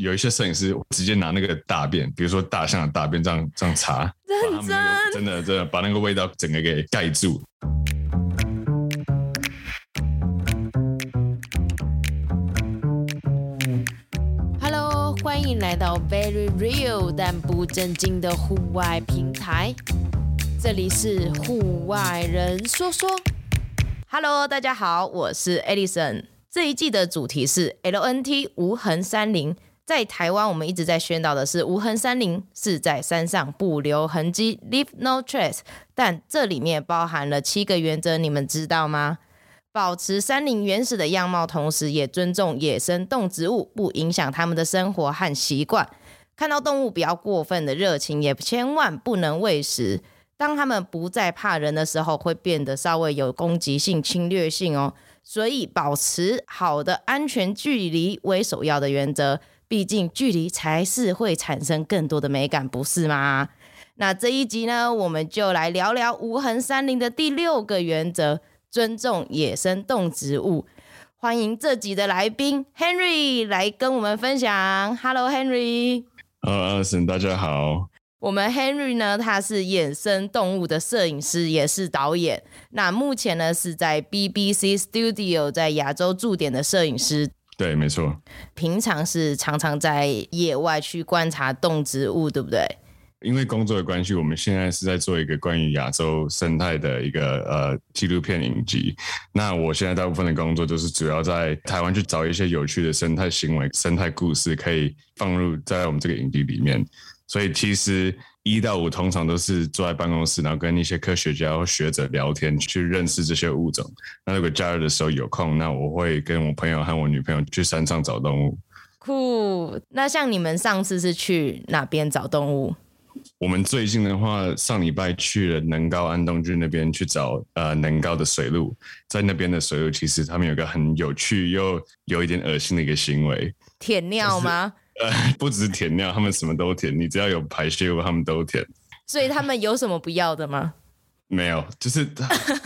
有一些摄影师直接拿那个大便，比如说大象的大便这样这样擦，认真真的真的把那个味道整个给盖住。Hello，欢迎来到 Very Real 但不正经的户外平台，这里是户外人说说。Hello，大家好，我是 Edison。这一季的主题是 LNT 无痕山林。在台湾，我们一直在宣导的是无痕山林是在山上不留痕迹，leave no trace。但这里面包含了七个原则，你们知道吗？保持山林原始的样貌，同时也尊重野生动植物，不影响他们的生活和习惯。看到动物不要过分的热情，也千万不能喂食。当他们不再怕人的时候，会变得稍微有攻击性、侵略性哦。所以，保持好的安全距离为首要的原则。毕竟距离才是会产生更多的美感，不是吗？那这一集呢，我们就来聊聊无痕山林的第六个原则：尊重野生动植物。欢迎这集的来宾 Henry 来跟我们分享。Hello，Henry。呃，Alison，大家好。我们 Henry 呢，他是野生动物的摄影师，也是导演。那目前呢，是在 BBC Studio 在亚洲驻点的摄影师。对，没错。平常是常常在野外去观察动植物，对不对？因为工作的关系，我们现在是在做一个关于亚洲生态的一个呃纪录片影集。那我现在大部分的工作就是主要在台湾去找一些有趣的生态行为、生态故事，可以放入在我们这个影集里面。所以其实。一到五通常都是坐在办公室，然后跟一些科学家或学者聊天，去认识这些物种。那如果假日的时候有空，那我会跟我朋友和我女朋友去山上找动物。酷！那像你们上次是去哪边找动物？我们最近的话，上礼拜去了能高安东郡那边去找呃能高的水鹿。在那边的水鹿，其实他们有个很有趣又有一点恶心的一个行为——舔尿吗？呃，不只是舔尿，他们什么都舔。你只要有排泄物，他们都舔。所以他们有什么不要的吗？没有，就是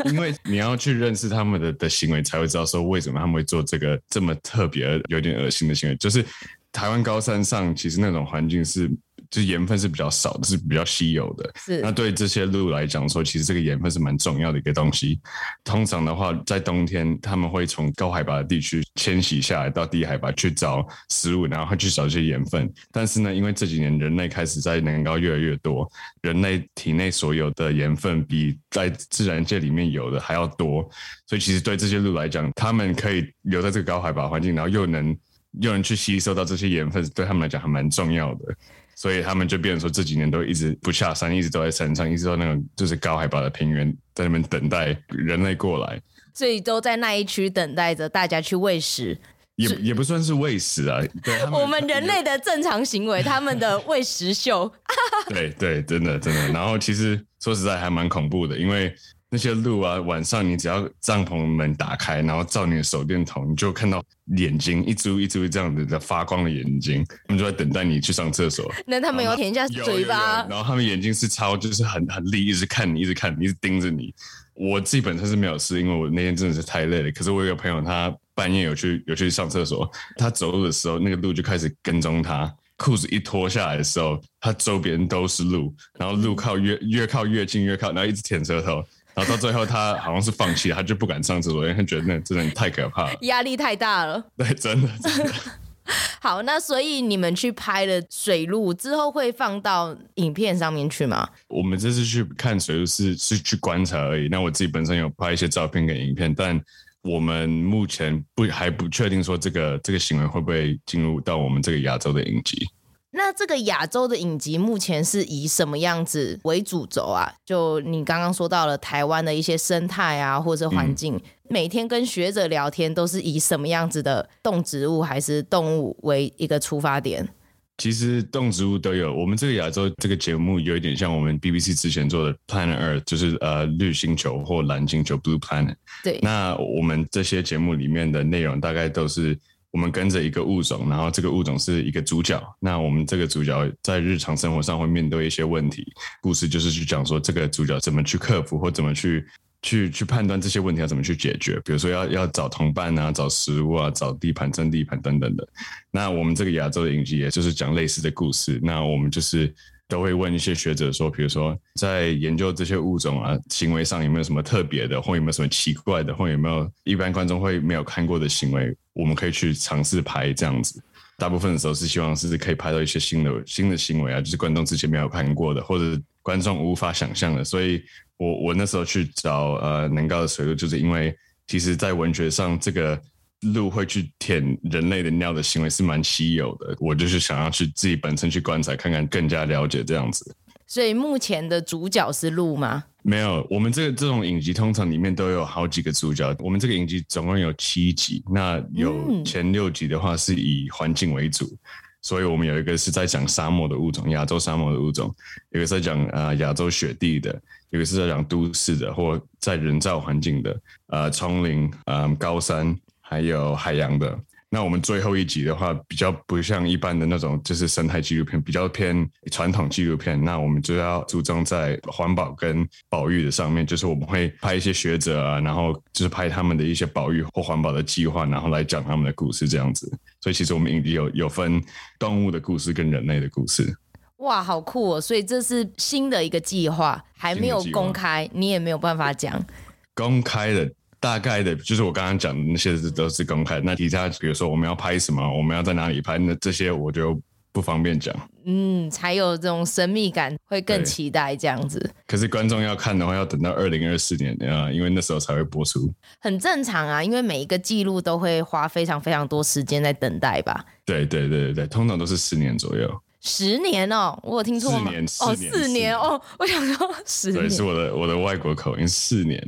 因为你要去认识他们的的行为，才会知道说为什么他们会做这个这么特别、有点恶心的行为。就是台湾高山上，其实那种环境是。就是盐分是比较少的，是比较稀有的。是。那对这些鹿来讲说，其实这个盐分是蛮重要的一个东西。通常的话，在冬天他们会从高海拔的地区迁徙下来到低海拔去找食物，然后去找这些盐分。但是呢，因为这几年人类开始在南高越来越多，人类体内所有的盐分比在自然界里面有的还要多，所以其实对这些鹿来讲，他们可以留在这个高海拔环境，然后又能又能去吸收到这些盐分，对他们来讲还蛮重要的。所以他们就变成说，这几年都一直不下山，一直都在山上，一直到那种就是高海拔的平原，在那边等待人类过来。所以都在那一区等待着大家去喂食，也也不算是喂食啊。对，我们人类的正常行为，他们的喂食秀。对对，真的真的。然后其实说实在还蛮恐怖的，因为。那些鹿啊，晚上你只要帐篷门打开，然后照你的手电筒，你就看到眼睛一株一株这样子的发光的眼睛，他们就在等待你去上厕所。那他们有舔一下嘴巴？然后他们眼睛是超，就是很很利，一直看你，一直看你，一直盯着你。我自己本身是没有事，因为我那天真的是太累了。可是我有个朋友，他半夜有去有去上厕所，他走路的时候，那个鹿就开始跟踪他。裤子一脱下来的时候，他周边都是鹿，然后鹿靠越越靠越近，越靠，然后一直舔舌头。然后到最后，他好像是放弃了，他就不敢上厕所，因为他觉得那真的太可怕了，压力太大了。对，真的真的。好，那所以你们去拍了水路之后，会放到影片上面去吗？我们这次去看水路是是去观察而已。那我自己本身有拍一些照片跟影片，但我们目前不还不确定说这个这个行为会不会进入到我们这个亚洲的影集。那这个亚洲的影集目前是以什么样子为主轴啊？就你刚刚说到了台湾的一些生态啊，或者环境，嗯、每天跟学者聊天都是以什么样子的动植物还是动物为一个出发点？其实动植物都有。我们这个亚洲这个节目有一点像我们 BBC 之前做的 Planet Earth，就是呃绿星球或蓝星球 Blue Planet。对。那我们这些节目里面的内容大概都是。我们跟着一个物种，然后这个物种是一个主角。那我们这个主角在日常生活上会面对一些问题，故事就是去讲说这个主角怎么去克服或怎么去去去判断这些问题要怎么去解决，比如说要要找同伴啊，找食物啊，找地盘、争地盘等等的。那我们这个亚洲的影集，也就是讲类似的故事。那我们就是都会问一些学者说，比如说在研究这些物种啊，行为上有没有什么特别的，或有没有什么奇怪的，或有没有一般观众会没有看过的行为，我们可以去尝试拍这样子。大部分的时候是希望是可以拍到一些新的新的行为啊，就是观众之前没有看过的，或者观众无法想象的，所以。我我那时候去找呃能高的水路，就是因为其实，在文学上，这个鹿会去舔人类的尿的行为是蛮稀有的。我就是想要去自己本身去观察，看看更加了解这样子。所以目前的主角是鹿吗？没有，我们这个这种影集通常里面都有好几个主角。我们这个影集总共有七集，那有前六集的话是以环境为主。嗯所以我们有一个是在讲沙漠的物种，亚洲沙漠的物种；有一个是在讲呃亚洲雪地的；有一个是在讲都市的或在人造环境的，呃，丛林、呃，高山，还有海洋的。那我们最后一集的话，比较不像一般的那种，就是生态纪录片，比较偏传统纪录片。那我们就要注重在环保跟保育的上面，就是我们会拍一些学者啊，然后就是拍他们的一些保育或环保的计划，然后来讲他们的故事这样子。所以其实我们影集有有分动物的故事跟人类的故事。哇，好酷哦！所以这是新的一个计划，还没有公开，你也没有办法讲。公开的。大概的，就是我刚刚讲的那些都是公开。那其他，比如说我们要拍什么，我们要在哪里拍，那这些我就不方便讲。嗯，才有这种神秘感，会更期待这样子。可是观众要看的话，要等到二零二四年啊，因为那时候才会播出。很正常啊，因为每一个记录都会花非常非常多时间在等待吧。对对对对对，通常都是四年左右。十年哦，我有听错吗？四年，哦，四年哦，我想说十年。对，是我的我的外国口音，四年。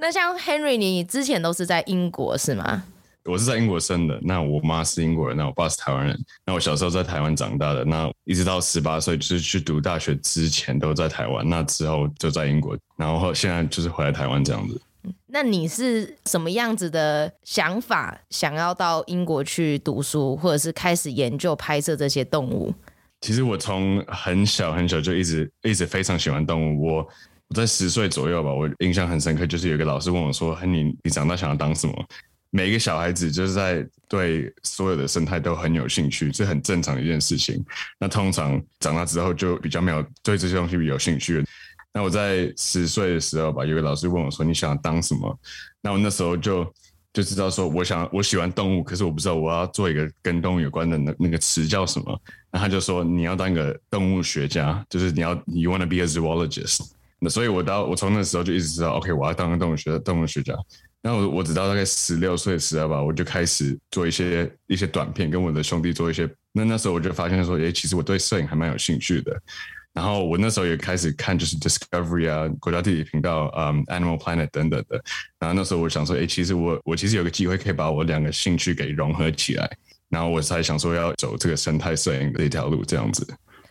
那像 Henry，你之前都是在英国是吗？我是在英国生的，那我妈是英国人，那我爸是台湾人。那我小时候在台湾长大的，那一直到十八岁，就是去读大学之前都在台湾，那之后就在英国，然后现在就是回来台湾这样子。那你是什么样子的想法，想要到英国去读书，或者是开始研究拍摄这些动物？其实我从很小很小就一直一直非常喜欢动物，我。我在十岁左右吧，我印象很深刻，就是有一个老师问我说：“你你长大想要当什么？”每一个小孩子就是在对所有的生态都很有兴趣，这很正常的一件事情。那通常长大之后就比较没有对这些东西有兴趣。那我在十岁的时候吧，有个老师问我说：“你想要当什么？”那我那时候就就知道说，我想我喜欢动物，可是我不知道我要做一个跟动物有关的那那个词叫什么。那他就说：“你要当一个动物学家，就是你要 you wanna be a zoologist。”那所以，我到我从那时候就一直知道，OK，我要当个动物学的动物学家。然后我我直到大概十六岁的时候吧，我就开始做一些一些短片，跟我的兄弟做一些。那那时候我就发现说，诶，其实我对摄影还蛮有兴趣的。然后我那时候也开始看就是 Discovery 啊，国家地理频道，嗯，Animal Planet 等等的。然后那时候我想说，诶，其实我我其实有个机会可以把我两个兴趣给融合起来。然后我才想说要走这个生态摄影的一条路，这样子。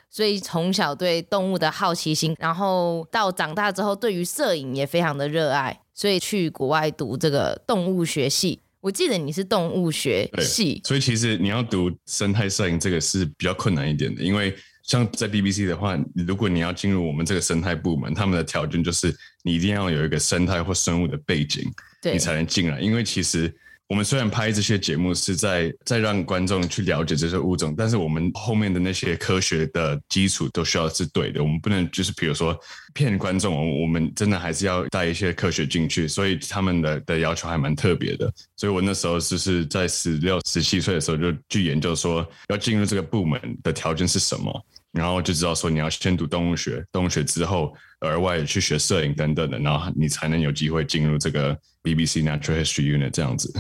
所以从小对动物的好奇心，然后到长大之后对于摄影也非常的热爱，所以去国外读这个动物学系。我记得你是动物学系，所以其实你要读生态摄影这个是比较困难一点的，因为像在 BBC 的话，如果你要进入我们这个生态部门，他们的条件就是你一定要有一个生态或生物的背景，对你才能进来，因为其实。我们虽然拍这些节目是在在让观众去了解这些物种，但是我们后面的那些科学的基础都需要是对的。我们不能就是比如说骗观众，我们真的还是要带一些科学进去。所以他们的的要求还蛮特别的。所以我那时候就是在十六、十七岁的时候就去研究说要进入这个部门的条件是什么，然后就知道说你要先读动物学，动物学之后额外去学摄影等等的，然后你才能有机会进入这个 BBC Natural History Unit 这样子。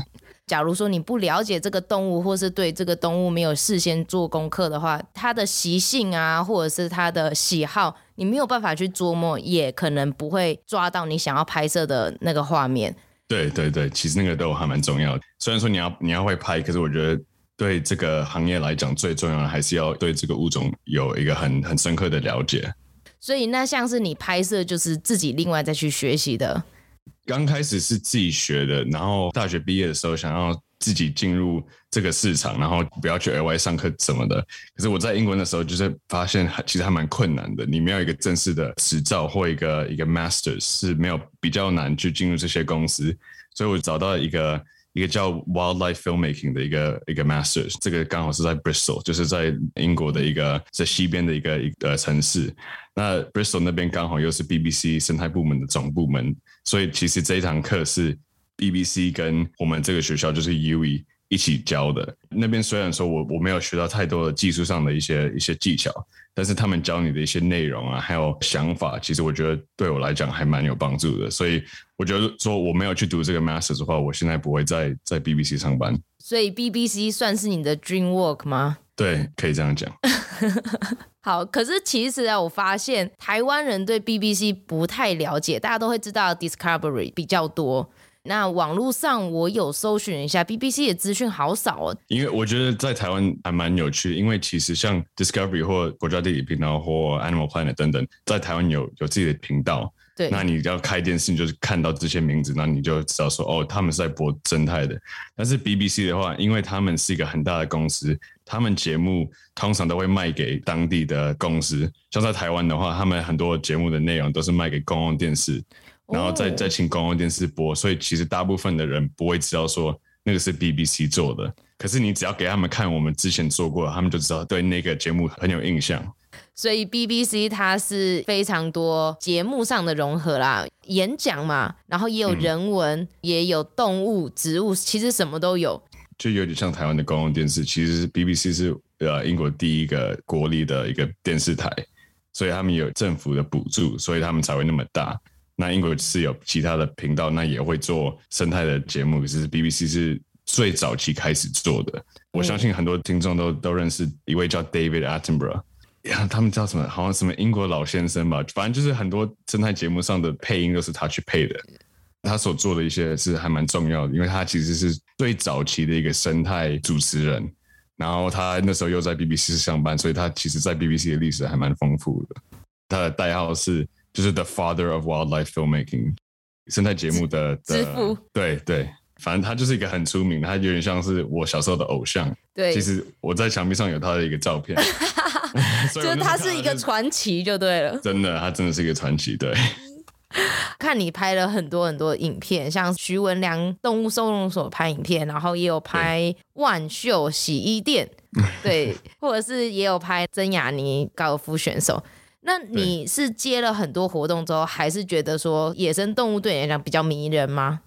假如说你不了解这个动物，或是对这个动物没有事先做功课的话，它的习性啊，或者是它的喜好，你没有办法去琢磨，也可能不会抓到你想要拍摄的那个画面。对对对，其实那个都还蛮重要的。虽然说你要你要会拍，可是我觉得对这个行业来讲，最重要的还是要对这个物种有一个很很深刻的了解。所以那像是你拍摄，就是自己另外再去学习的。刚开始是自己学的，然后大学毕业的时候想要自己进入这这个市场，然后不要去额外上课什么的。可是我在英国的时候，就是发现其实还蛮困难的。你没有一个正式的执照或一个一个 master 是没有比较难去进入这些公司。所以我找到一个一个叫 wildlife filmmaking 的一个一个 Masters，这个刚好是在 Bristol，就是在英国的一个在西边的一个一个城市。那 Bristol 那边刚好又是 BBC 生态部门的总部门，所以其实这一堂课是 BBC 跟我们这个学校就是 U E 一起教的。那边虽然说我我没有学到太多的技术上的一些一些技巧，但是他们教你的一些内容啊，还有想法，其实我觉得对我来讲还蛮有帮助的。所以我觉得说我没有去读这个 Master 的话，我现在不会在在 BBC 上班。所以 BBC 算是你的 dream work 吗？对，可以这样讲。好，可是其实啊，我发现台湾人对 BBC 不太了解，大家都会知道 Discovery 比较多。那网络上我有搜寻一下 BBC 的资讯，好少哦。因为我觉得在台湾还蛮有趣的，因为其实像 Discovery 或国家地理频道或 Animal Planet 等等，在台湾有有自己的频道。对，那你要开电视，你就是看到这些名字，那你就知道说，哦，他们是在播生态的。但是 BBC 的话，因为他们是一个很大的公司，他们节目通常都会卖给当地的公司。像在台湾的话，他们很多节目的内容都是卖给公共电视，然后再再请公共电视播。所以其实大部分的人不会知道说那个是 BBC 做的。可是你只要给他们看我们之前做过，他们就知道对那个节目很有印象。所以 BBC 它是非常多节目上的融合啦，演讲嘛，然后也有人文，嗯、也有动物、植物，其实什么都有。就有点像台湾的公共电视，其实 BBC 是呃英国第一个国立的一个电视台，所以他们有政府的补助，所以他们才会那么大。那英国是有其他的频道，那也会做生态的节目，可是 BBC 是最早期开始做的。我相信很多听众都都认识一位叫 David Attenborough。他们叫什么？好像什么英国老先生吧，反正就是很多生态节目上的配音都是他去配的。他所做的一些是还蛮重要的，因为他其实是最早期的一个生态主持人。然后他那时候又在 BBC 上班，所以他其实在 BBC 的历史还蛮丰富的。他的代号是就是 The Father of Wildlife Filmmaking，生态节目的的。对对，反正他就是一个很出名的，他有点像是我小时候的偶像。对，其实我在墙壁上有他的一个照片。就是他是一个传奇，就对了。真的，他真的是一个传奇。对，看你拍了很多很多影片，像徐文良动物收容所拍影片，然后也有拍万秀洗衣店，对，对，或者是也有拍曾雅妮高尔夫选手。那你是接了很多活动之后，还是觉得说野生动物对你来讲比较迷人吗？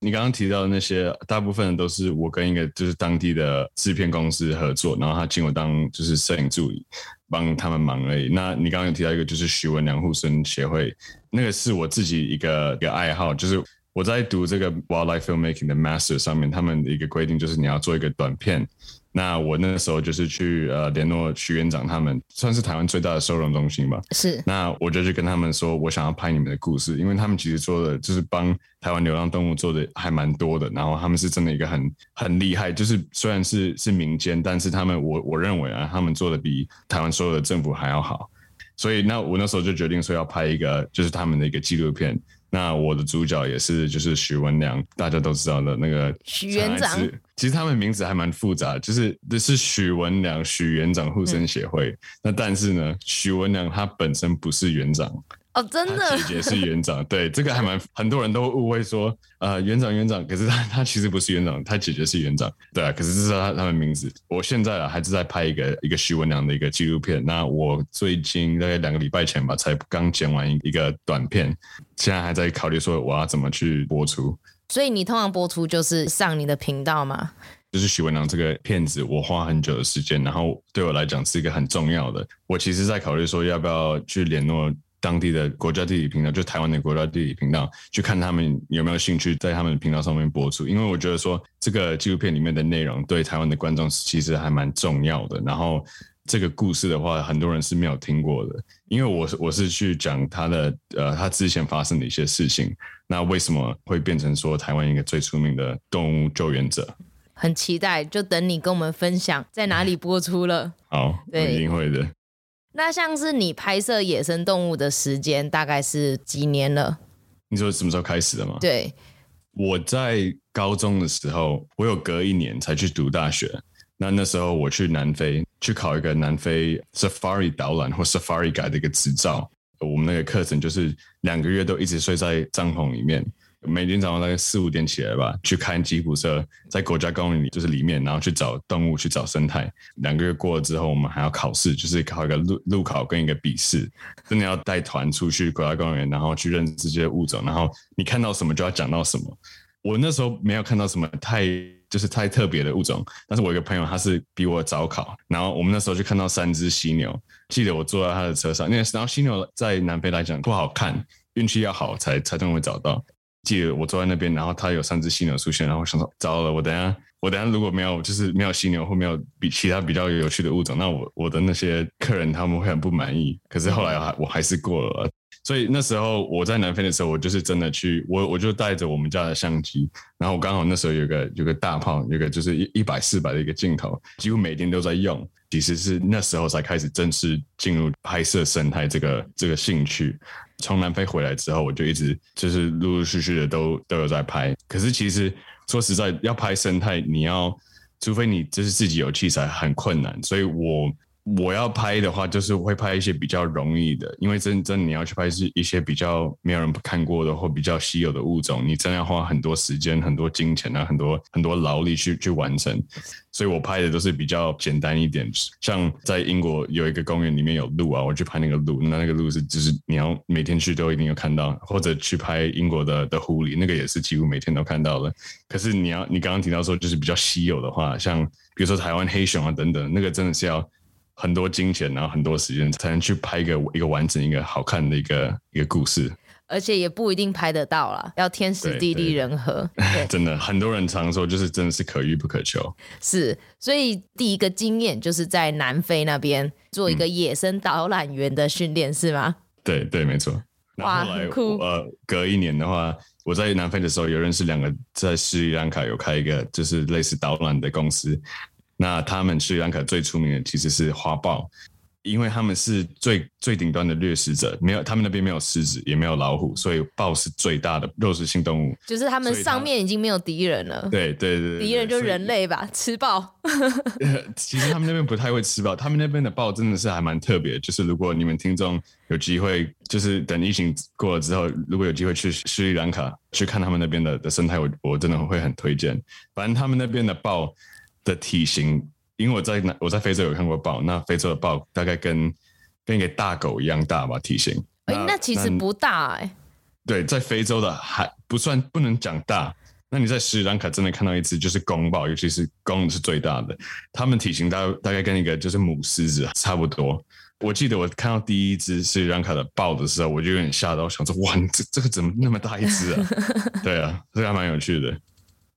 你刚刚提到的那些，大部分都是我跟一个就是当地的制片公司合作，然后他请我当就是摄影助理，帮他们忙而已。那你刚刚有提到一个就是徐文良护生协会，那个是我自己一个一个爱好，就是我在读这个 Wildlife Filmmaking 的 Master 上面，他们的一个规定就是你要做一个短片。那我那个时候就是去呃联络徐院长他们，算是台湾最大的收容中心吧。是。那我就去跟他们说，我想要拍你们的故事，因为他们其实做的就是帮台湾流浪动物做的还蛮多的。然后他们是真的一个很很厉害，就是虽然是是民间，但是他们我我认为啊，他们做的比台湾所有的政府还要好。所以那我那时候就决定说要拍一个就是他们的一个纪录片。那我的主角也是就是徐文良，大家都知道的那个徐院长。其实他们名字还蛮复杂，就是这是许文良许园长护生协会。嗯、那但是呢，许文良他本身不是园长。哦，真的，姐姐是园长，对，这个还蛮很多人都误会说，呃，园长园长，可是他他其实不是园长，他姐姐是园长，对啊，可是这是他他们名字。我现在啊还是在拍一个一个许文良的一个纪录片，那我最近大概两个礼拜前吧，才刚剪完一个短片，现在还在考虑说我要怎么去播出。所以你通常播出就是上你的频道吗？就是许文良这个片子，我花很久的时间，然后对我来讲是一个很重要的。我其实在考虑说要不要去联络。当地的国家地理频道，就台湾的国家地理频道，去看他们有没有兴趣在他们的频道上面播出。因为我觉得说这个纪录片里面的内容对台湾的观众其实还蛮重要的。然后这个故事的话，很多人是没有听过的。因为我是我是去讲他的呃，他之前发生的一些事情。那为什么会变成说台湾一个最出名的动物救援者？很期待，就等你跟我们分享在哪里播出了。好，对，一定会的。那像是你拍摄野生动物的时间大概是几年了？你说什么时候开始的吗？对，我在高中的时候，我有隔一年才去读大学。那那时候我去南非去考一个南非 Safari 导览或 Safari Guide 的一个执照。我们那个课程就是两个月都一直睡在帐篷里面，每天早上大概四五点起来吧，去看吉普车，在国家公园里就是里面，然后去找动物，去找生态。两个月过了之后，我们还要考试，就是考一个路路考跟一个笔试，真的要带团出去国家公园，然后去认识这些物种，然后你看到什么就要讲到什么。我那时候没有看到什么太就是太特别的物种，但是我一个朋友他是比我早考，然后我们那时候就看到三只犀牛，记得我坐在他的车上，那然后犀牛在南非来讲不好看，运气要好才才能会找到。记得我坐在那边，然后他有三只犀牛出现，然后我想说糟了，我等下我等下如果没有就是没有犀牛或没有比其他比较有趣的物种，那我我的那些客人他们会很不满意。可是后来还我还是过了。所以那时候我在南非的时候，我就是真的去，我我就带着我们家的相机，然后我刚好那时候有个有个大炮，有个就是一一百四百的一个镜头，几乎每天都在用。其实是那时候才开始正式进入拍摄生态这个这个兴趣。从南非回来之后，我就一直就是陆陆续续的都都有在拍。可是其实说实在，要拍生态，你要除非你就是自己有器材，很困难。所以我。我要拍的话，就是会拍一些比较容易的，因为真真你要去拍是一些比较没有人看过的或比较稀有的物种，你真要花很多时间、很多金钱啊、很多很多劳力去去完成。所以我拍的都是比较简单一点，像在英国有一个公园里面有鹿啊，我去拍那个鹿，那那个鹿是就是你要每天去都一定有看到，或者去拍英国的的狐狸，那个也是几乎每天都看到的。可是你要你刚刚提到说就是比较稀有的话，像比如说台湾黑熊啊等等，那个真的是要。很多金钱，然后很多时间才能去拍一个一个完整、一个好看的一个一个故事，而且也不一定拍得到啦，要天时地利人和。真的，很多人常说，就是真的是可遇不可求。是，所以第一个经验就是在南非那边做一个野生导览员的训练，嗯、是吗？对对，没错。哇，很酷。呃，隔一年的话，我在南非的时候有认识两个在斯里兰卡有开一个就是类似导览的公司。那他们斯里兰卡最出名的其实是花豹，因为他们是最最顶端的掠食者，没有他们那边没有狮子，也没有老虎，所以豹是最大的肉食性动物。就是他们上面已经没有敌人了。对对对，敌人就人类吧，吃豹。其实他们那边不太会吃豹，他们那边的豹真的是还蛮特别。就是如果你们听众有机会，就是等疫情过了之后，如果有机会去斯里兰卡去看他们那边的的生态，我我真的会很推荐。反正他们那边的豹。的体型，因为我在那我在非洲有看过豹，那非洲的豹大概跟跟一个大狗一样大吧，体型。哎、欸，那其实不大哎、欸。对，在非洲的还不算不能讲大。那你在斯里兰卡真的看到一只就是公豹，尤其是公是最大的，它们体型大大概跟一个就是母狮子差不多。我记得我看到第一只斯里兰卡的豹的时候，我就有点吓到，想说哇，你这这个怎么那么大一只啊？对啊，这个还蛮有趣的。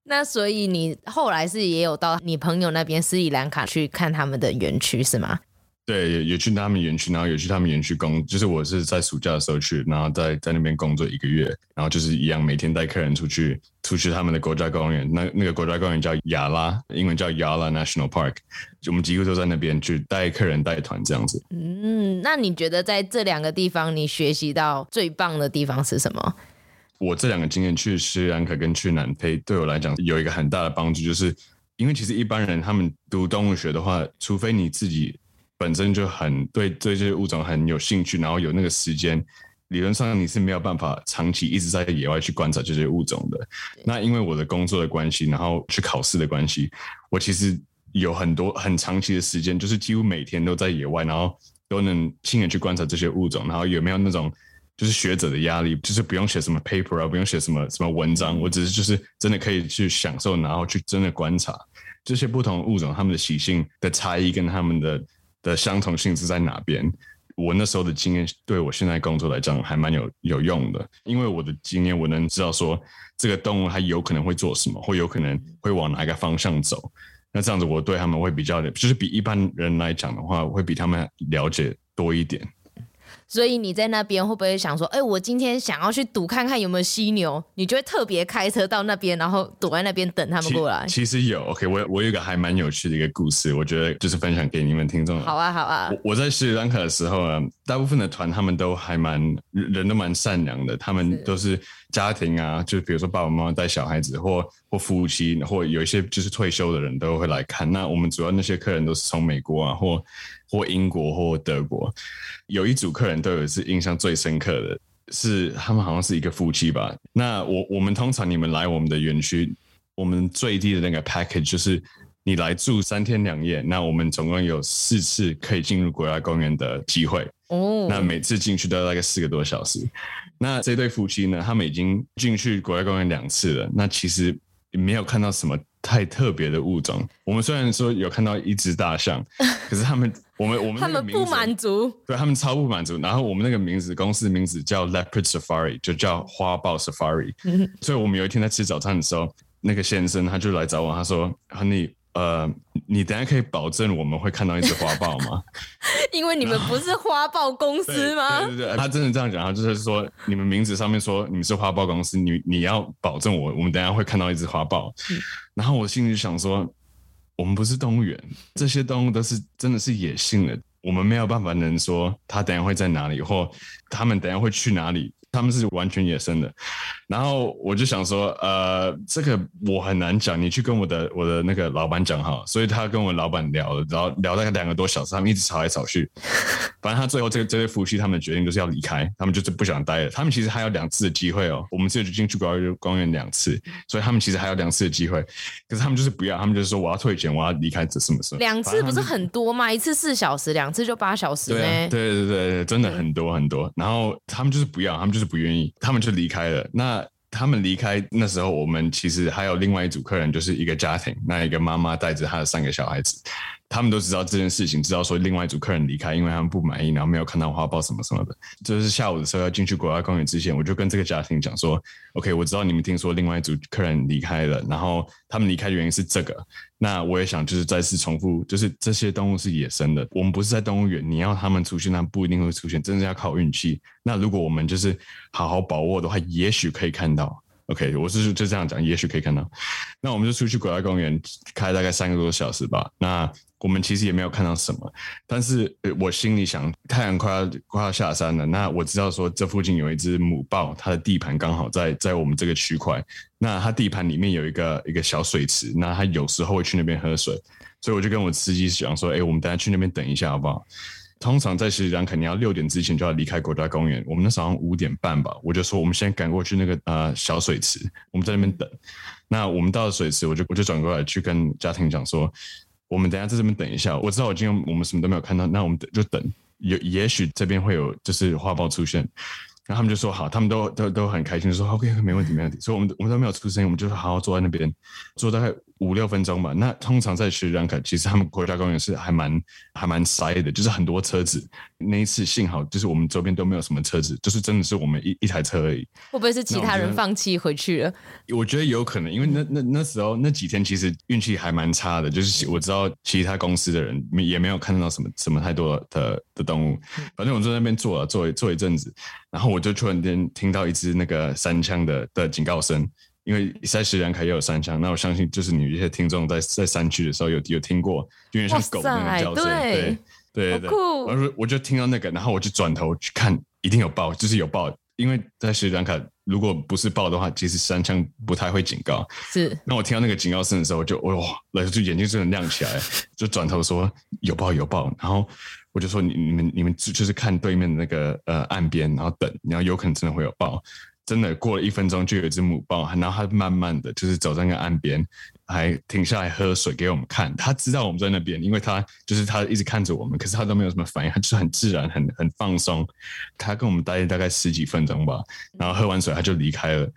那所以你后来是也有到你朋友那边斯里兰卡去看他们的园区是吗？对，有有去他们园区，然后有去他们园区工，就是我是在暑假的时候去，然后在在那边工作一个月，然后就是一样每天带客人出去，出去他们的国家公园，那那个国家公园叫亚拉，英文叫 Yala National Park，就我们几乎都在那边去带客人带团这样子。嗯，那你觉得在这两个地方你学习到最棒的地方是什么？我这两个经验去斯里兰卡跟去南非，对我来讲有一个很大的帮助，就是因为其实一般人他们读动物学的话，除非你自己本身就很对对这些物种很有兴趣，然后有那个时间，理论上你是没有办法长期一直在野外去观察这些物种的。那因为我的工作的关系，然后去考试的关系，我其实有很多很长期的时间，就是几乎每天都在野外，然后都能亲眼去观察这些物种，然后有没有那种。就是学者的压力，就是不用写什么 paper 啊，不用写什么什么文章，我只是就是真的可以去享受，然后去真的观察这些不同物种，它们的习性的差异跟它们的的相同性是在哪边。我那时候的经验对我现在工作来讲还蛮有有用的，因为我的经验我能知道说这个动物它有可能会做什么，或有可能会往哪个方向走。那这样子我对他们会比较的，就是比一般人来讲的话，会比他们了解多一点。所以你在那边会不会想说，哎，我今天想要去赌看看有没有犀牛，你就会特别开车到那边，然后躲在那边等他们过来？其，其实有，OK，我我有一个还蛮有趣的一个故事，我觉得就是分享给你们听众。好啊，好啊。我，我在斯里兰卡的时候啊，大部分的团他们都还蛮人都蛮善良的，他们都是家庭啊，就比如说爸爸妈妈带小孩子，或或夫妻，或有一些就是退休的人都会来看。那我们主要那些客人都是从美国啊，或或英国或德国，有一组客人都有一次印象最深刻的是，他们好像是一个夫妻吧。那我我们通常你们来我们的园区，我们最低的那个 package 就是你来住三天两夜，那我们总共有四次可以进入国家公园的机会。哦，那每次进去都要大概四个多小时。那这对夫妻呢，他们已经进去国家公园两次了，那其实没有看到什么。太特别的物种，我们虽然说有看到一只大象，可是他们，我们，我们他们不满足，对他们超不满足。然后我们那个名字，公司的名字叫 Leopard Safari，就叫花豹 Safari。所以我们有一天在吃早餐的时候，那个先生他就来找我，他说：“Honey。”呃，你等下可以保证我们会看到一只花豹吗？因为你们不是花豹公司吗？对对对，他真的这样讲，他就是说你们名字上面说你们是花豹公司，你你要保证我，我们等下会看到一只花豹。嗯、然后我心里就想说，我们不是动物园，这些动物都是真的是野性的，我们没有办法能说它等下会在哪里，或他们等下会去哪里。他们是完全野生的，然后我就想说，呃，这个我很难讲，你去跟我的我的那个老板讲哈。所以他跟我老板聊了，然后聊大概两个多小时，他们一直吵来吵去。反正他最后这个这对夫妻他们决定就是要离开，他们就是不想待了。他们其实还有两次的机会哦，我们只有进去国家公园两次，所以他们其实还有两次的机会。可是他们就是不要，他们就是说我要退钱，我要离开，这什么什么？两次不是很多吗？一次四小时，两次就八小时呢？对对对对，真的很多很多。然后他们就是不要，他们就是。不愿意，他们就离开了。那他们离开那时候，我们其实还有另外一组客人，就是一个家庭，那一个妈妈带着她的三个小孩子。他们都知道这件事情，知道说另外一组客人离开，因为他们不满意，然后没有看到花豹什么什么的。就是下午的时候要进去国家公园之前，我就跟这个家庭讲说：“OK，我知道你们听说另外一组客人离开了，然后他们离开的原因是这个。那我也想就是再次重复，就是这些动物是野生的，我们不是在动物园，你要他们出现，那不一定会出现，真的要靠运气。那如果我们就是好好把握的话，也许可以看到。OK，我是就这样讲，也许可以看到。那我们就出去国家公园开大概三个多小时吧。那我们其实也没有看到什么，但是我心里想，太阳快要快要下山了。那我知道说，这附近有一只母豹，它的地盘刚好在在我们这个区块。那它地盘里面有一个一个小水池，那它有时候会去那边喝水。所以我就跟我司机讲说，哎，我们等下去那边等一下好不好？通常在斯里兰，肯定要六点之前就要离开国家公园。我们那早上五点半吧，我就说我们先赶过去那个呃小水池，我们在那边等。那我们到了水池，我就我就转过来去跟家庭讲说。我们等下在这边等一下，我知道我今天我们什么都没有看到，那我们就等，有也许这边会有就是画报出现，然后他们就说好，他们都都都很开心，说 OK 没问题没问题，所以我们我们都没有出声音，我们就是好好坐在那边坐大概。五六分钟吧。那通常在斯里兰卡，其实他们国家公园是还蛮还蛮塞的，就是很多车子。那一次幸好就是我们周边都没有什么车子，就是真的是我们一一台车而已。会不会是其他人放弃回去了？我觉得有可能，因为那那那时候那几天其实运气还蛮差的，就是我知道其他公司的人也没有看到什么什么太多的的动物。反正我在那边坐了坐坐一阵子，然后我就突然间听到一只那个三枪的的警告声。因为在斯里兰卡也有三枪，那我相信就是你一些听众在在山区的时候有有听过，有点像狗的那种叫声，对对对对。然后我就听到那个，然后我就转头去看，一定有爆，就是有爆。因为在斯里兰卡，如果不是爆的话，其实三枪不太会警告。是。那我听到那个警告声的时候，我就哇，然后就眼睛真的亮起来，就转头说有爆有爆。然后我就说你你们你们就是看对面的那个呃岸边，然后等，然后有可能真的会有豹。真的过了一分钟，就有一只母豹，然后它慢慢的就是走在那个岸边，还停下来喝水给我们看。它知道我们在那边，因为它就是它一直看着我们，可是它都没有什么反应，它就是很自然、很很放松。它跟我们待了大概十几分钟吧，然后喝完水它就离开了。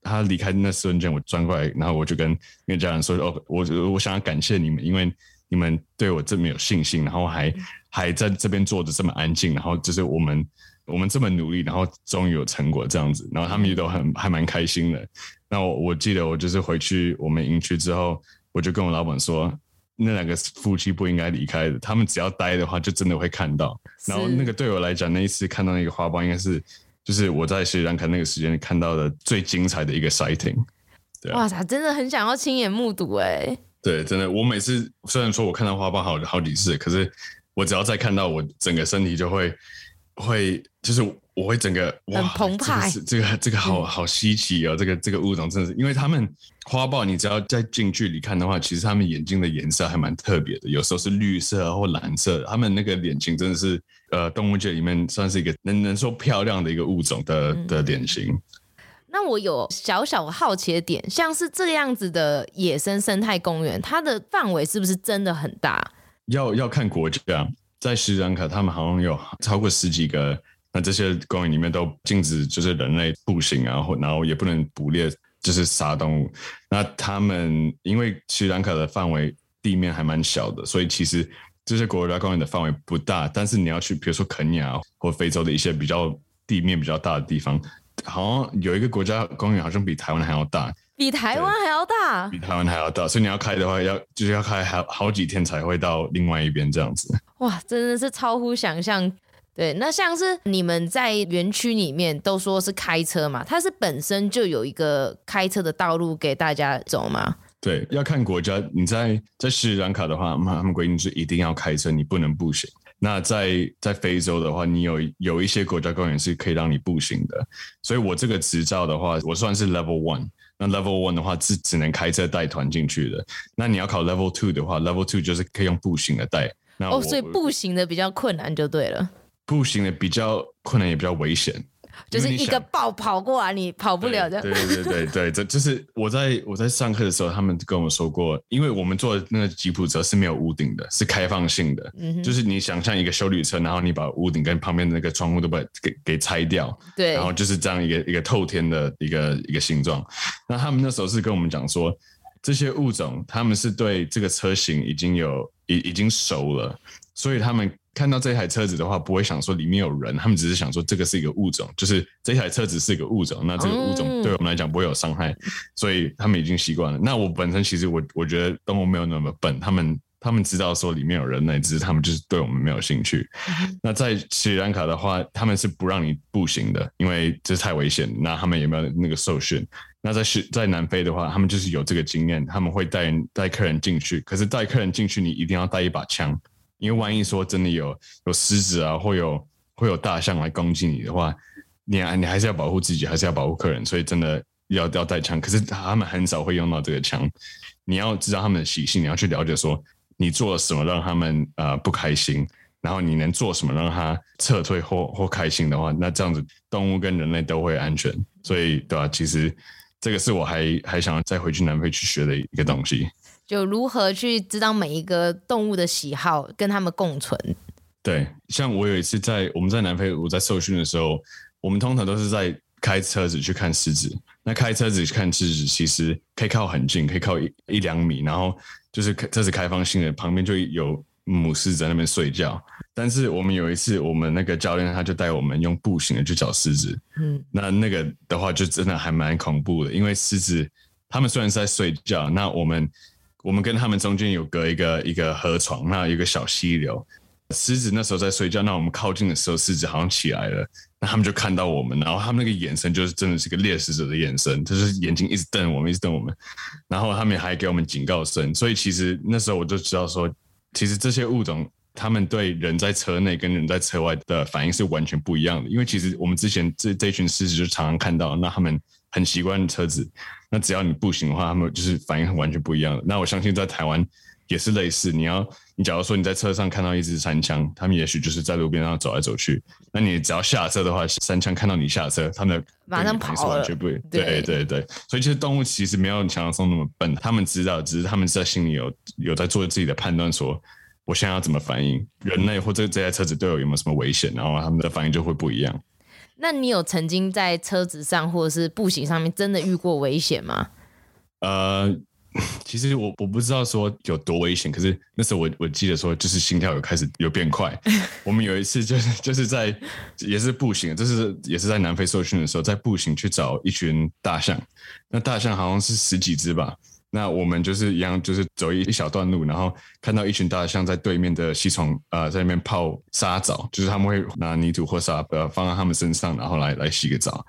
它离开那瞬间，我转过来，然后我就跟那家人说：“哦，我我想要感谢你们，因为你们对我这么有信心，然后还还在这边坐着这么安静，然后就是我们。”我们这么努力，然后终于有成果这样子，然后他们也都很还蛮开心的。那我我记得我就是回去我们营区之后，我就跟我老板说，那两个夫妻不应该离开的。他们只要待的话，就真的会看到。然后那个对我来讲，那一次看到那个花苞，应该是就是我在斯里兰卡那个时间看到的最精彩的一个 sighting。对啊，哇塞，真的很想要亲眼目睹哎。对，真的，我每次虽然说我看到花苞好好几次，可是我只要再看到，我整个身体就会会就是。我会整个哇，很澎湃，这个这个这个好好稀奇哦，嗯、这个这个物种真的是，因为他们花豹，你只要在近距离看的话，其实他们眼睛的颜色还蛮特别的，有时候是绿色或蓝色，他们那个脸型真的是呃动物界里面算是一个能能说漂亮的一个物种的的脸型。嗯、那我有小小好奇的点，像是这样子的野生生态公园，它的范围是不是真的很大？要要看国家，在斯里兰卡，他们好像有超过十几个。那这些公园里面都禁止就是人类步行啊，或然后也不能捕猎，就是杀动物。那他们因为斯里兰卡的范围地面还蛮小的，所以其实这些国家公园的范围不大。但是你要去，比如说肯尼亚或非洲的一些比较地面比较大的地方，好像有一个国家公园好像比台湾还要大，比台湾还要大，比台湾还要大。所以你要开的话，要就是要开好好几天才会到另外一边这样子。哇，真的是超乎想象。对，那像是你们在园区里面都说是开车嘛，它是本身就有一个开车的道路给大家走吗？对，要看国家。你在在斯里兰卡的话，他们规定是一定要开车，你不能步行。那在在非洲的话，你有有一些国家公园是可以让你步行的。所以我这个执照的话，我算是 Level One。那 Level One 的话是只能开车带团进去的。那你要考 Level Two 的话，Level Two 就是可以用步行的带。那哦，所以步行的比较困难就对了。步行的比较困难，也比较危险，就是一个豹跑过来，你跑不了的。对对对对对，这就是我在我在上课的时候，他们跟我说过，因为我们坐的那个吉普车是没有屋顶的，是开放性的，嗯、就是你想象一个修理车，然后你把屋顶跟旁边的那个窗户都把给给拆掉，对，然后就是这样一个一个透天的一个一个形状。那他们那时候是跟我们讲说，这些物种他们是对这个车型已经有已已经熟了，所以他们。看到这台车子的话，不会想说里面有人，他们只是想说这个是一个物种，就是这台车子是一个物种，那这个物种对我们来讲不会有伤害，所以他们已经习惯了。那我本身其实我我觉得动物没有那么笨，他们他们知道说里面有人类，只是他们就是对我们没有兴趣。那在斯里兰卡的话，他们是不让你步行的，因为这太危险。那他们有没有那个受训？那在是在南非的话，他们就是有这个经验，他们会带带客人进去，可是带客人进去，你一定要带一把枪。因为万一说真的有有狮子啊，或有会有大象来攻击你的话，你你还是要保护自己，还是要保护客人，所以真的要要带枪。可是他们很少会用到这个枪。你要知道他们的习性，你要去了解说你做了什么让他们呃不开心，然后你能做什么让他撤退或或开心的话，那这样子动物跟人类都会安全。所以对吧、其实这个是我还还想要再回去南非去学的一个东西。就如何去知道每一个动物的喜好，跟他们共存。对，像我有一次在我们在南非，我在受训的时候，我们通常都是在开车子去看狮子。那开车子去看狮子，其实可以靠很近，可以靠一一两米，然后就是这是开放性的，旁边就有母狮子在那边睡觉。但是我们有一次，我们那个教练他就带我们用步行的去找狮子。嗯，那那个的话就真的还蛮恐怖的，因为狮子他们虽然是在睡觉，那我们。我们跟他们中间有隔一个一个河床，那有一个小溪流。狮子那时候在睡觉，那我们靠近的时候，狮子好像起来了，那他们就看到我们，然后他们那个眼神就是真的是个猎食者的眼神，就是眼睛一直瞪我们，一直瞪我们，然后他们还给我们警告声。所以其实那时候我就知道说，其实这些物种他们对人在车内跟人在车外的反应是完全不一样的，因为其实我们之前这这群狮子就常常看到，那他们。很习惯车子，那只要你步行的话，他们就是反应完全不一样的。那我相信在台湾也是类似。你要，你假如说你在车上看到一只山枪，他们也许就是在路边上走来走去。那你只要下车的话，山枪看到你下车，他们马上跑了。完全不，对对对。所以其实动物其实没有你想象中那么笨，他们知道，只是他们在心里有有在做自己的判断，说我现在要怎么反应，人类或者这台车子对我有没有什么危险，然后他们的反应就会不一样。那你有曾经在车子上或者是步行上面真的遇过危险吗？呃，其实我我不知道说有多危险，可是那时候我我记得说就是心跳有开始有变快。我们有一次就是就是在也是步行，就是也是在南非受训的时候，在步行去找一群大象。那大象好像是十几只吧，那我们就是一样，就是走一一小段路，然后看到一群大象在对面的溪床呃，在那边泡沙澡，就是他们会拿泥土或沙呃放在他们身上，然后来来洗个澡。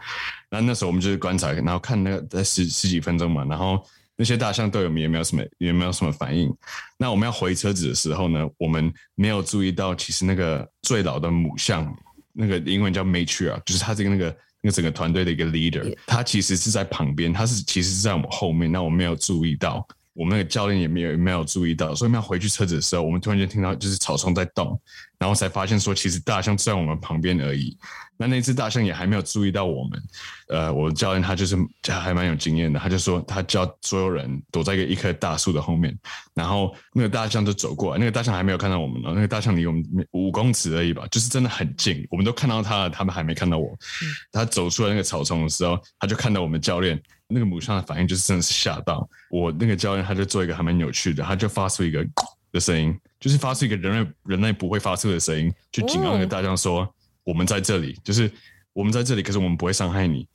那那时候我们就是观察，然后看那个在十十几分钟嘛，然后那些大象都有也没有什么也没有什么反应。那我们要回车子的时候呢，我们没有注意到，其实那个最老的母象，那个英文叫 matriarch，就是它这个那个。那个整个团队的一个 leader，他其实是在旁边，他是其实是在我们后面，那我们没有注意到，我们那个教练也没有也没有注意到，所以我们要回去车子的时候，我们突然间听到就是草丛在动，然后才发现说其实大象就在我们旁边而已。那那只大象也还没有注意到我们，呃，我的教练他就是还蛮有经验的，他就说他叫所有人躲在一个一棵大树的后面，然后那个大象就走过来，那个大象还没有看到我们呢，那个大象离我们五公尺而已吧，就是真的很近，我们都看到他了，他们还没看到我。他走出来那个草丛的时候，他就看到我们教练，那个母象的反应就是真的是吓到我。那个教练他就做一个还蛮有趣的，他就发出一个 的声音，就是发出一个人类人类不会发出的声音，去警告那个大象说。我们在这里，就是我们在这里，可是我们不会伤害你。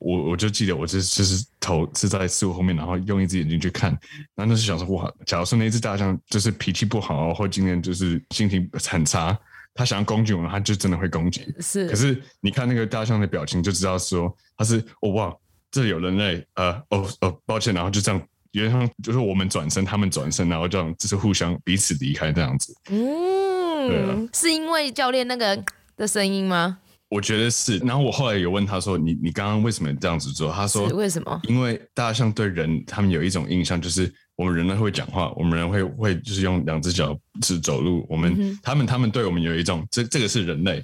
我我就记得，我就是就是头是在树后面，然后用一只眼睛去看，然后就是想说，哇，假如说那只大象就是脾气不好，或今天就是心情很差，他想要攻击我们，他就真的会攻击。是，可是你看那个大象的表情，就知道说他是哦哇，这里有人类，呃哦哦，抱歉，然后就这样，原上就是我们转身，他们转身，然后这样就是互相彼此离开这样子。嗯，对啊，是因为教练那个。的声音吗？我觉得是。然后我后来有问他说：“你你刚刚为什么这样子做？”他说：“为什么？因为大象对人，他们有一种印象，就是我们人类会讲话，我们人会会就是用两只脚是走路。我们、嗯、他们他们对我们有一种，这这个是人类。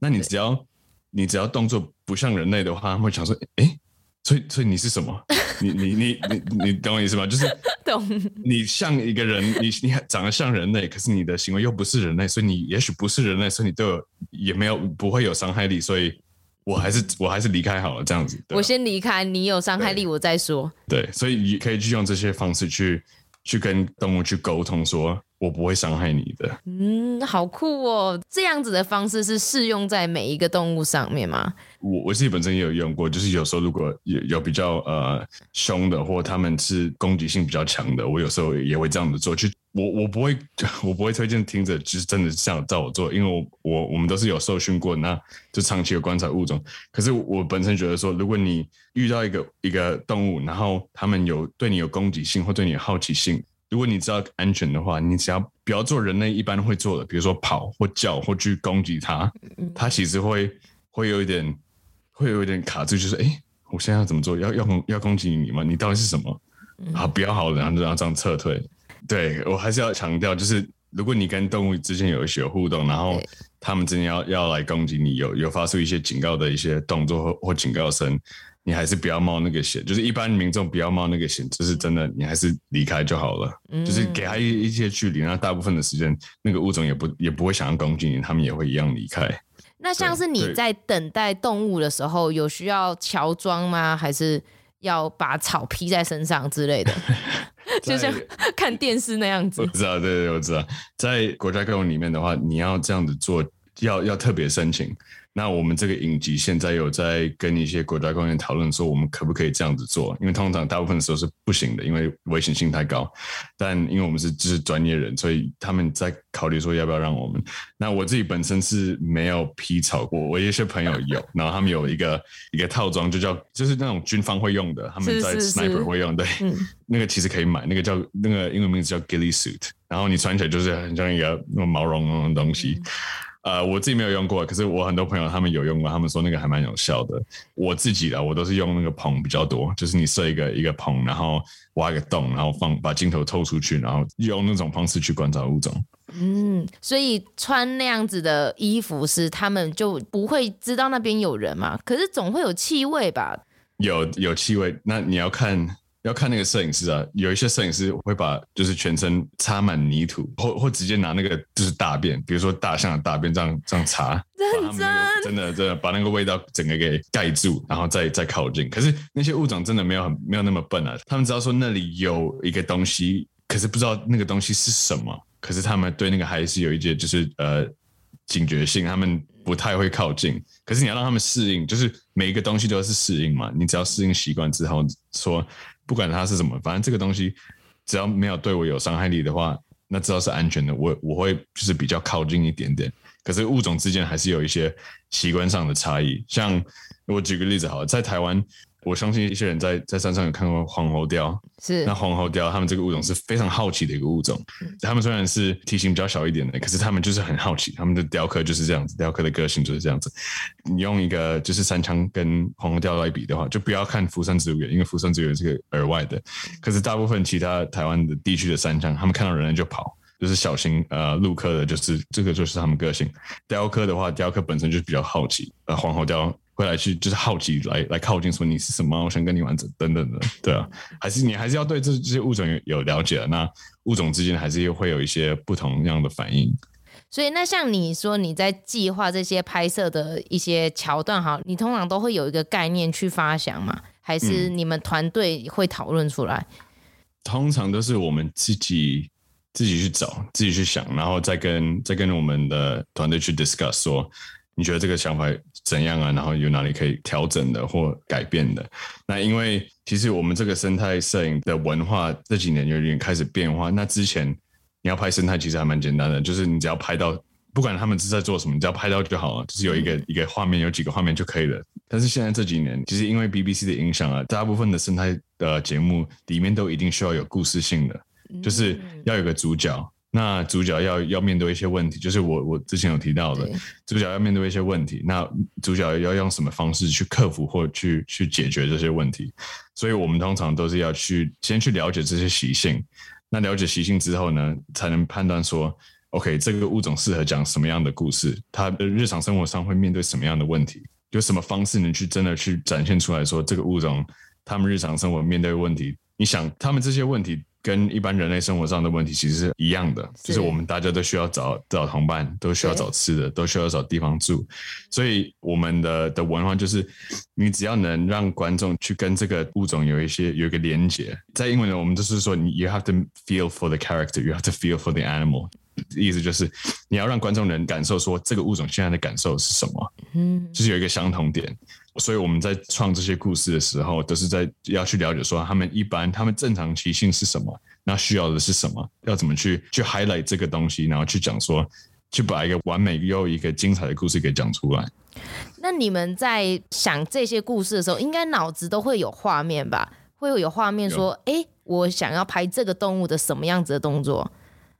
那你只要你只要动作不像人类的话，他们会想说：诶，所以所以你是什么？你你你你你懂我意思吗？就是。”懂，你像一个人，你你长得像人类，可是你的行为又不是人类，所以你也许不是人类，所以你对我也没有不会有伤害力，所以我还是我还是离开好了，这样子。我先离开，你有伤害力我再说。对，所以你可以去用这些方式去去跟动物去沟通，说我不会伤害你的。嗯，好酷哦！这样子的方式是适用在每一个动物上面吗？我我自己本身也有用过，就是有时候如果有有比较呃凶的，或他们是攻击性比较强的，我有时候也会这样子做。去我我不会 我不会推荐听着就是真的这样照我做，因为我我我们都是有受训过，那就长期有观察物种。可是我本身觉得说，如果你遇到一个一个动物，然后他们有对你有攻击性或对你有好奇心，如果你知道安全的话，你只要不要做人类一般会做的，比如说跑或叫或去攻击它，它其实会会有一点。会有一点卡住，就是哎，我现在要怎么做？要要攻要攻击你吗？你到底是什么？好，不要好了，然后就这样撤退。对，我还是要强调，就是如果你跟动物之间有一些互动，然后他们真的要要来攻击你，有有发出一些警告的一些动作或或警告声，你还是不要冒那个险。就是一般民众不要冒那个险，就是真的，你还是离开就好了。就是给他一一些距离，那大部分的时间，那个物种也不也不会想要攻击你，他们也会一样离开。那像是你在等待动物的时候，有需要乔装吗？还是要把草披在身上之类的？就像看电视那样子。我知道，对对，我知道。在国家公园里面的话，你要这样子做，要要特别申请。那我们这个影集现在有在跟一些国家公园讨论说，我们可不可以这样子做？因为通常大部分的时候是不行的，因为危险性太高。但因为我们是就是专业人，所以他们在考虑说要不要让我们。那我自己本身是没有披草过，我有一些朋友有，然后他们有一个一个套装，就叫就是那种军方会用的，他们在 sniper 会用的，对，那个其实可以买，那个叫那个英文名字叫 ghillie suit，然后你穿起来就是很像一个那种毛茸茸的东西。嗯呃，我自己没有用过，可是我很多朋友他们有用过，他们说那个还蛮有效的。我自己的我都是用那个棚比较多，就是你设一个一个棚，然后挖一个洞，然后放把镜头透出去，然后用那种方式去观察物种。嗯，所以穿那样子的衣服是他们就不会知道那边有人嘛？可是总会有气味吧？有有气味，那你要看。要看那个摄影师啊，有一些摄影师会把就是全身擦满泥土，或或直接拿那个就是大便，比如说大象的大便这样这样擦，认真真的真的把那个味道整个给盖住，然后再再靠近。可是那些物种真的没有很没有那么笨啊，他们知道说那里有一个东西，可是不知道那个东西是什么，可是他们对那个还是有一些就是呃警觉性，他们不太会靠近。可是你要让他们适应，就是每一个东西都是适应嘛。你只要适应习惯之后，说不管它是什么，反正这个东西只要没有对我有伤害力的话，那知道是安全的，我我会就是比较靠近一点点。可是物种之间还是有一些习惯上的差异。像我举个例子好了，在台湾。我相信一些人在在山上有看过黄喉貂，是那黄喉貂，他们这个物种是非常好奇的一个物种。他们虽然是体型比较小一点的，可是他们就是很好奇。他们的雕刻就是这样子，雕刻的个性就是这样子。你用一个就是山羌跟黄喉貂来比的话，就不要看福山植物园，因为福山植物园是个额外的。可是大部分其他台湾的地区的山羌，他们看到人类就跑，就是小型呃鹿科的，就是这个就是他们个性。雕刻的话，雕刻本身就是比较好奇。呃，黄喉貂。会来去就是好奇来来靠近，说你是什么，我想跟你玩，等等的，对啊，还是你还是要对这这些物种有有了解，那物种之间还是会有一些不同样的反应。所以，那像你说你在计划这些拍摄的一些桥段，哈，你通常都会有一个概念去发想吗？还是你们团队会讨论出来？嗯，通常都是我们自己自己去找，自己去想，然后再跟再跟我们的团队去 discuss 说。你觉得这个想法怎样啊？然后有哪里可以调整的或改变的？那因为其实我们这个生态摄影的文化这几年有点开始变化。那之前你要拍生态其实还蛮简单的，就是你只要拍到，不管他们是在做什么，你只要拍到就好了，就是有一个一个画面，有几个画面就可以了。但是现在这几年，其实因为 BBC 的影响啊，大部分的生态的节目里面都一定需要有故事性的，就是要有个主角。那主角要要面对一些问题，就是我我之前有提到的，主角要面对一些问题。那主角要用什么方式去克服或去去解决这些问题？所以我们通常都是要去先去了解这些习性。那了解习性之后呢，才能判断说，OK，这个物种适合讲什么样的故事？它的日常生活上会面对什么样的问题？有什么方式能去真的去展现出来说，这个物种他们日常生活面对问题？你想，他们这些问题。跟一般人类生活上的问题其实是一样的，是就是我们大家都需要找找同伴，都需要找吃的，都需要找地方住，所以我们的的文化就是，你只要能让观众去跟这个物种有一些有一个连接，在英文呢，我们就是说，你 you have to feel for the character，you have to feel for the animal，意思就是你要让观众能感受说这个物种现在的感受是什么，嗯，就是有一个相同点。所以我们在创这些故事的时候，都是在要去了解说他们一般他们正常习性是什么，那需要的是什么，要怎么去去 highlight 这个东西，然后去讲说，去把一个完美又一个精彩的故事给讲出来。那你们在想这些故事的时候，应该脑子都会有画面吧？会有有画面说，哎有，我想要拍这个动物的什么样子的动作？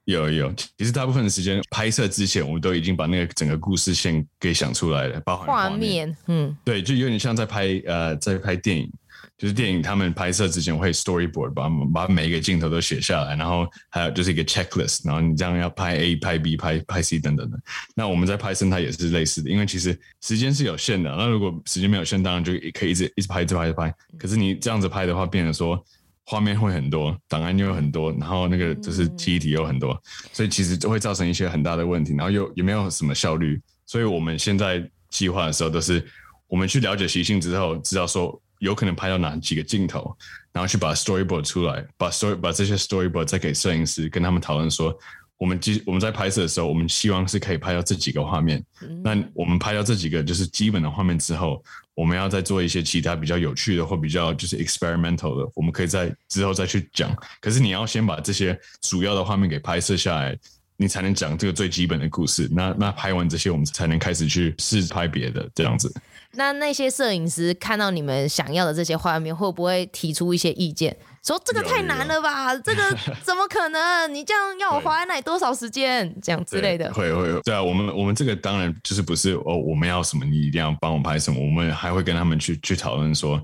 有有，其实大部分的时间拍摄之前，我们都已经把那个整个故事线给想出来了，包含画面，面，嗯，对，就有点像在拍呃，在拍电影，就是电影他们拍摄之前会 storyboard，把把每一个镜头都写下来，然后还有就是一个 checklist，然后你这样要拍 A、拍 B、拍拍 C 等等的。那我们在拍生态也是类似的，因为其实时间是有限的，那如果时间没有限，当然就可以一直一直拍、一直拍、一直拍。可是你这样子拍的话，变成说。画面会很多，档案又有很多，然后那个就是记忆体又很多，所以其实就会造成一些很大的问题，然后又也没有什么效率。所以我们现在计划的时候都是，我们去了解习性之后，知道说有可能拍到哪几个镜头，然后去把 storyboard 出来，把 story 把这些 storyboard 再给摄影师，跟他们讨论说。我们基我们在拍摄的时候，我们希望是可以拍到这几个画面。那我们拍到这几个就是基本的画面之后，我们要再做一些其他比较有趣的或比较就是 experimental 的，我们可以在之后再去讲。可是你要先把这些主要的画面给拍摄下来，你才能讲这个最基本的故事。那那拍完这些，我们才能开始去试拍别的这样子。那那些摄影师看到你们想要的这些画面，会不会提出一些意见？说这个太难了吧，这个怎么可能？你这样要我花在那里多少时间？这样之类的。会会对啊，我们我们这个当然就是不是哦，我们要什么你一定要帮我拍什么，我们还会跟他们去去讨论说，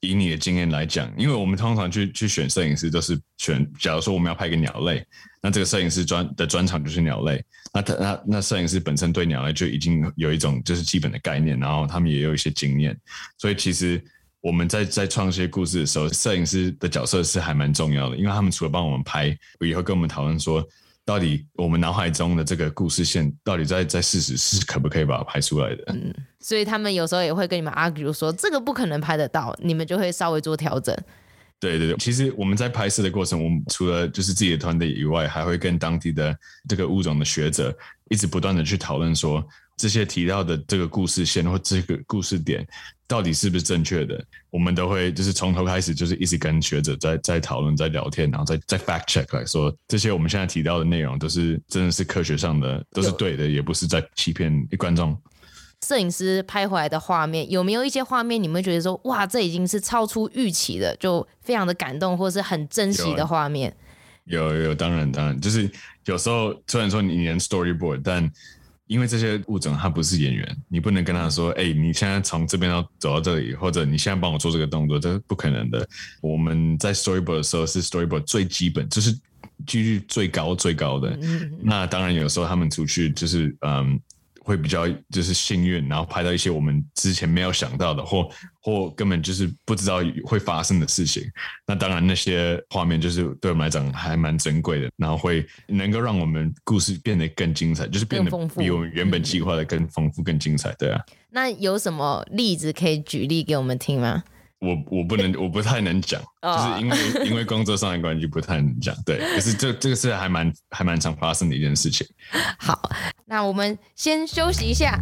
以你的经验来讲，因为我们通常去去选摄影师都是选，假如说我们要拍一个鸟类，那这个摄影师专的专长就是鸟类，那他那那摄影师本身对鸟类就已经有一种就是基本的概念，然后他们也有一些经验，所以其实。我们在在创一些故事的时候，摄影师的角色是还蛮重要的，因为他们除了帮我们拍，也会跟我们讨论说，到底我们脑海中的这个故事线，到底在在事实是可不可以把它拍出来的。嗯，所以他们有时候也会跟你们 argue 说，这个不可能拍得到，你们就会稍微做调整。对对对，其实我们在拍摄的过程，我们除了就是自己的团队以外，还会跟当地的这个物种的学者一直不断的去讨论说，这些提到的这个故事线或这个故事点到底是不是正确的，我们都会就是从头开始就是一直跟学者在在讨论、在聊天，然后再再 fact check 来说，这些我们现在提到的内容都是真的是科学上的，都是对的，也不是在欺骗观众。摄影师拍回来的画面，有没有一些画面你们觉得说，哇，这已经是超出预期的，就非常的感动，或是很珍惜的画面？有有，当然当然，就是有时候虽然说你连 storyboard，但因为这些物种它不是演员，你不能跟他说，哎、欸，你现在从这边要走到这里，或者你现在帮我做这个动作，这是不可能的。我们在 storyboard 的时候是 storyboard 最基本，就是几率最高最高的。那当然有时候他们出去就是嗯。会比较就是幸运，然后拍到一些我们之前没有想到的，或或根本就是不知道会发生的事情。那当然那些画面就是对我们来讲还蛮珍贵的，然后会能够让我们故事变得更精彩，就是变得比我们原本计划的更丰富、更精彩。对啊。那有什么例子可以举例给我们听吗？我我不能，我不太能讲，就是因为因为工作上的关系不太能讲。对，可是这这个是还蛮还蛮常发生的一件事情。好，那我们先休息一下。